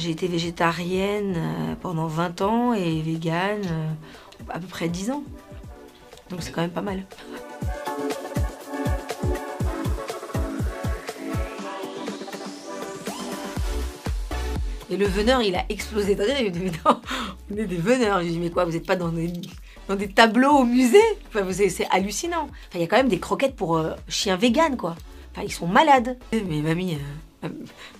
J'ai été végétarienne euh, pendant 20 ans et végane euh, à peu près 10 ans. Donc c'est quand même pas mal. Et le veneur, il a explosé. Il dit, mais non, on est des veneurs. Je lui dit, mais quoi, vous n'êtes pas dans des, tableaux au musée? Enfin, C'est hallucinant. Enfin, il y a quand même des croquettes pour euh, chiens véganes, quoi. Enfin, ils sont malades. Mais mamie, ma-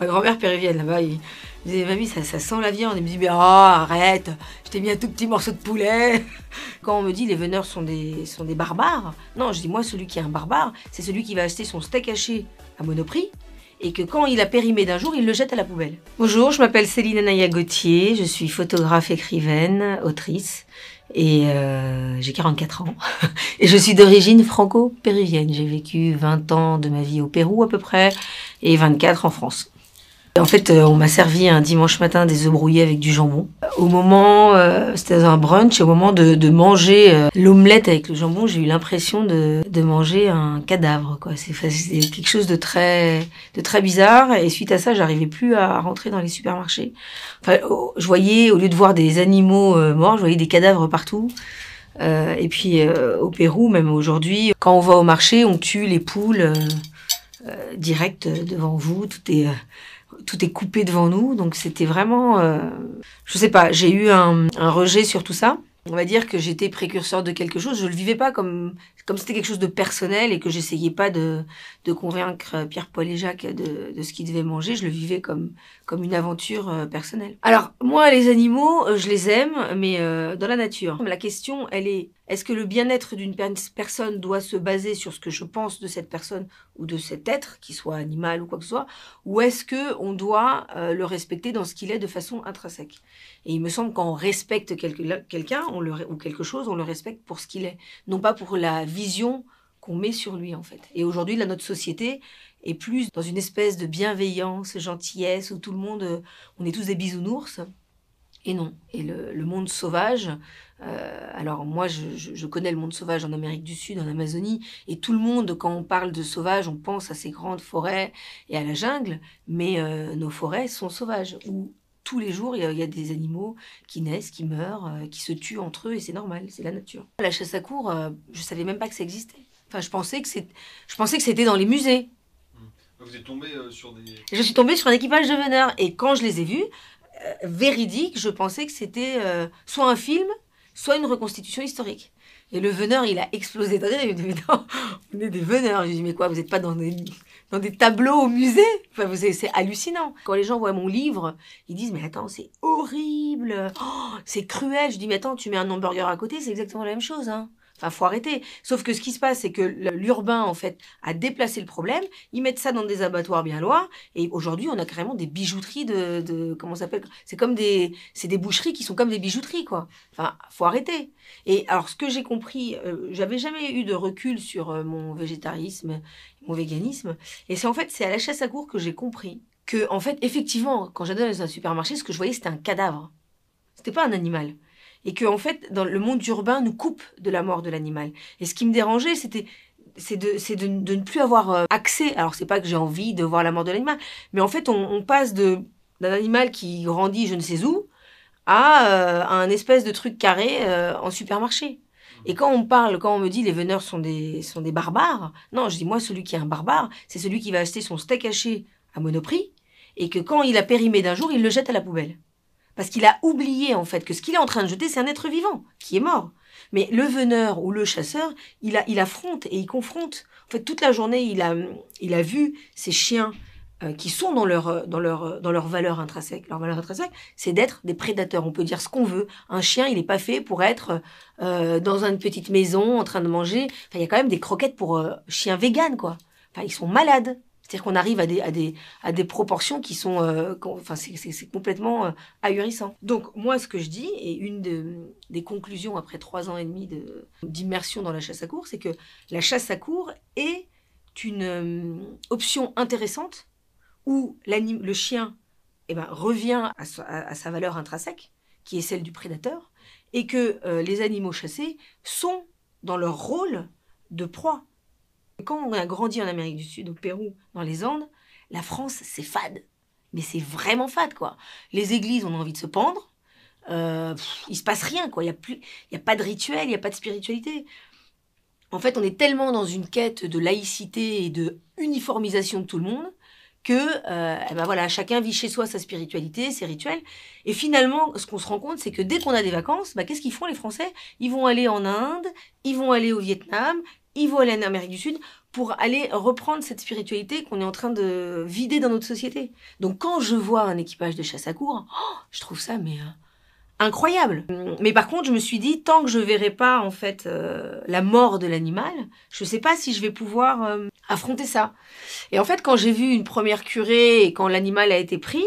ma grand-mère péruvienne là-bas, il, il disait, mamie, ça, ça sent la viande. Il me dit, mais oh, arrête, je t'ai mis un tout petit morceau de poulet. Quand on me dit les veneurs sont des, sont des barbares, non, je dis, moi, celui qui est un barbare, c'est celui qui va acheter son steak haché à Monoprix et que quand il a périmé d'un jour, il le jette à la poubelle. Bonjour, je m'appelle Céline Anaya Gauthier, je suis photographe, écrivaine, autrice et euh, j'ai 44 ans. et je suis d'origine franco-péruvienne. J'ai vécu 20 ans de ma vie au Pérou à peu près et 24 en France. En fait, euh, on m'a servi un dimanche matin des œufs brouillés avec du jambon. Au moment, euh, c'était un brunch, au moment de, manger euh, l'omelette avec le jambon, j'ai eu l'impression de, manger un cadavre. C'est, quelque chose de très, bizarre. Et suite à ça, j'arrivais plus à rentrer dans les supermarchés. Enfin, oh, je voyais, au lieu de voir des animaux morts, je voyais des cadavres partout. Et puis au Pérou, même aujourd'hui, quand on va au marché, on tue les poules euh, direct devant vous. Tout est, euh, tout est coupé devant nous. Donc c'était vraiment, euh, je sais pas, j'ai eu un, rejet sur tout ça. On va dire que j'étais précurseur de quelque chose. Je le vivais pas comme comme c'était quelque chose de personnel et que j'essayais pas de de convaincre Pierre-Paul et Jacques de, de ce qu'ils devaient manger. Je le vivais comme comme une aventure euh, personnelle. Alors moi, les animaux, je les aime, mais dans la nature. La question, elle est est-ce que le bien-être d'une per- personne doit se baser sur ce que je pense de cette personne ou de cet être, qu'il soit animal ou quoi que ce soit, ou est-ce que on doit euh, le respecter dans ce qu'il est de façon intrinsèque? Et il me semble quand on respecte quelqu'un ou quelque chose, on le respecte pour ce qu'il est, non pas pour la vision qu'on met sur lui en fait. Et aujourd'hui, là, notre société est plus dans une espèce de bienveillance, gentillesse, où tout le monde, euh, on est tous des bisounours. Et non. Et le, le monde sauvage, euh, alors moi je, je, je connais le monde sauvage en Amérique du Sud, en Amazonie, et tout le monde, quand on parle de sauvage, on pense à ces grandes forêts et à la jungle, mais euh, nos forêts sont sauvages, où tous les jours il y, a, il y a des animaux qui naissent, qui meurent, euh, qui se tuent entre eux, et c'est normal, c'est la nature. La chasse à cour, je savais même pas que ça existait. Enfin, je pensais que c'est, je pensais que c'était dans les musées. Vous êtes tombé sur des. Je suis tombée sur un équipage de veneurs. Et quand je les ai vus, véridique, je pensais que c'était euh, soit un film, soit une reconstitution historique. Et le veneur, il a explosé de rire. Il me dit, non, on est des veneurs. Je lui dis, mais quoi, vous n'êtes pas dans des, dans des tableaux au musée? Enfin, C'est hallucinant. Quand les gens voient mon livre, ils disent, mais attends, c'est horrible. Oh, c'est cruel. Je dis, mais attends, tu mets un hamburger à côté, c'est exactement la même chose. Hein. Enfin, faut arrêter. Sauf que ce qui se passe, c'est que l'urbain, en fait, a déplacé le problème. Ils mettent ça dans des abattoirs bien loin. Et aujourd'hui, on a carrément des bijouteries de, de comment ça s'appelle? C'est comme des, c'est des boucheries qui sont comme des bijouteries, quoi. Enfin, faut arrêter. Et alors, ce que j'ai compris, euh, j'avais jamais eu de recul sur euh, mon végétarisme, mon véganisme. Et c'est en fait, c'est à la chasse à cour que j'ai compris que, en fait, effectivement, quand j'allais dans un supermarché, ce que je voyais, c'était un cadavre. C'était pas un animal. Et que, en fait, dans le monde urbain, nous coupe de la mort de l'animal. Et ce qui me dérangeait, c'était c'est de, de, ne plus avoir euh, accès. Alors, c'est pas que j'ai envie de voir la mort de l'animal, mais en fait, on, passe d'un animal qui grandit je ne sais où à, euh, un espèce de truc carré euh, en supermarché. Et quand on parle, quand on me dit les veneurs sont des, sont des barbares, non, je dis moi, celui qui est un barbare, c'est celui qui va acheter son steak haché à Monoprix et que quand il a périmé d'un jour, il le jette à la poubelle. Parce qu'il a oublié, en fait, que ce qu'il est en train de jeter, c'est un être vivant, qui est mort. Mais le veneur ou le chasseur, il, affronte et il confronte. En fait, toute la journée, il a, vu ces chiens euh, qui sont dans leur, euh, euh, dans leur valeur intrinsèque. Leur valeur intrinsèque, c'est d'être des prédateurs. On peut dire ce qu'on veut. Un chien, il n'est pas fait pour être dans une petite maison en train de manger. Il y a quand même des croquettes pour chiens véganes, quoi. Enfin, ils sont malades. C'est-à-dire qu'on arrive à des, proportions qui sont... euh, c'est- complètement euh, ahurissant. Donc, moi, ce que je dis, et une de, des conclusions après trois ans et demi de- d'immersion dans la chasse à cour, c'est que la chasse à cour est une euh, option intéressante où le chien eh ben, revient à sa, à- à sa valeur intrinsèque, qui est celle du prédateur, et que euh, les animaux chassés sont dans leur rôle de proie. Quand on a grandi en Amérique du Sud, au Pérou, dans les Andes, la France, c'est fade. mais c'est vraiment fade, quoi. Les églises, on a envie de se pendre. Euh, pff, il se passe rien, quoi. Il n'y a, plus- y a pas de rituel, il n'y a pas de spiritualité. En fait, on est tellement dans une quête de laïcité et de uniformisation de tout le monde que euh, eh ben voilà, chacun vit chez soi sa spiritualité, ses rituels. Et finalement, ce qu'on se rend compte, c'est que dès qu'on a des vacances, bah, qu'est-ce qu'ils font les Français? Ils vont aller en Inde, ils vont aller au Vietnam, ils vont en Amérique du Sud pour aller reprendre cette spiritualité qu'on est en train de vider dans notre société. Donc quand je vois un équipage de chasse à cour, oh, je trouve ça euh, incroyable. Mais par contre, je me suis dit tant que je verrai pas en fait euh, la mort de l'animal, je sais pas si je vais pouvoir euh, affronter ça. Et en fait, quand j'ai vu une première curée et quand l'animal a été pris,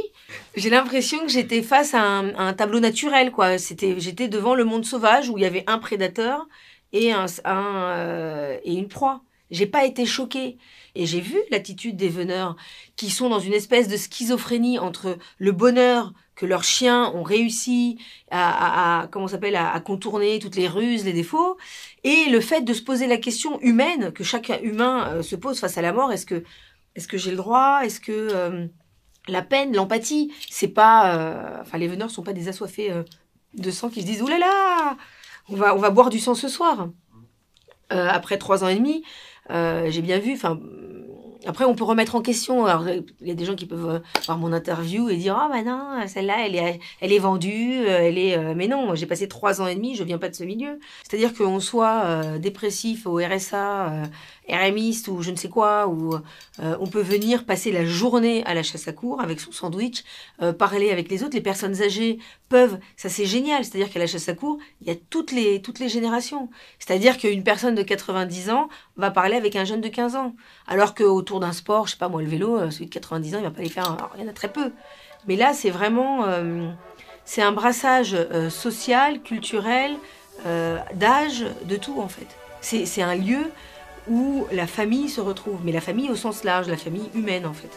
j'ai l'impression que j'étais face à un, à un tableau naturel quoi. C'était j'étais devant le monde sauvage où il y avait un prédateur euh, et une proie. J'ai pas été choquée. Et j'ai vu l'attitude des veneurs qui sont dans une espèce de schizophrénie entre le bonheur que leurs chiens ont réussi à, comment s'appelle à, contourner toutes les ruses, les défauts, et le fait de se poser la question humaine que chaque humain euh, se pose face à la mort. Est-ce que est-ce que j'ai le droit? Est-ce que euh, la peine, l'empathie, c'est pas, enfin les veneurs sont pas des assoiffés de sang qui se disent oulala, là là, on va on va boire du sang ce soir. Euh, après trois ans et demi, euh, j'ai bien vu. Enfin, après, on peut remettre en question. Alors, il y a des gens qui peuvent euh, voir mon interview et dire ah bah non, celle-là, elle est, elle est vendue, euh, elle est. euh, Mais non, j'ai passé trois ans et demi, je viens pas de ce milieu. C'est-à-dire qu'on soit dépressif au RSA, euh, RMiste ou je ne sais quoi, ou on peut venir passer la journée à la chasse à cour avec son sandwich, parler avec les autres. Les personnes âgées peuvent, ça c'est génial. C'est-à-dire qu'à la chasse à cour, il y a toutes les toutes les générations. C'est-à-dire qu'une personne de 90 ans va parler avec un jeune de 15 ans. Alors qu'autour d'un sport, je sais pas moi, le vélo, euh, celui de 90 ans, il va pas les faire. Alors, il y en a très peu. Mais là, c'est vraiment. euh, c'est un brassage euh, social, culturel, euh, d'âge, de tout en fait. C'est un lieu où la famille se retrouve, mais la famille au sens large, la famille humaine en fait.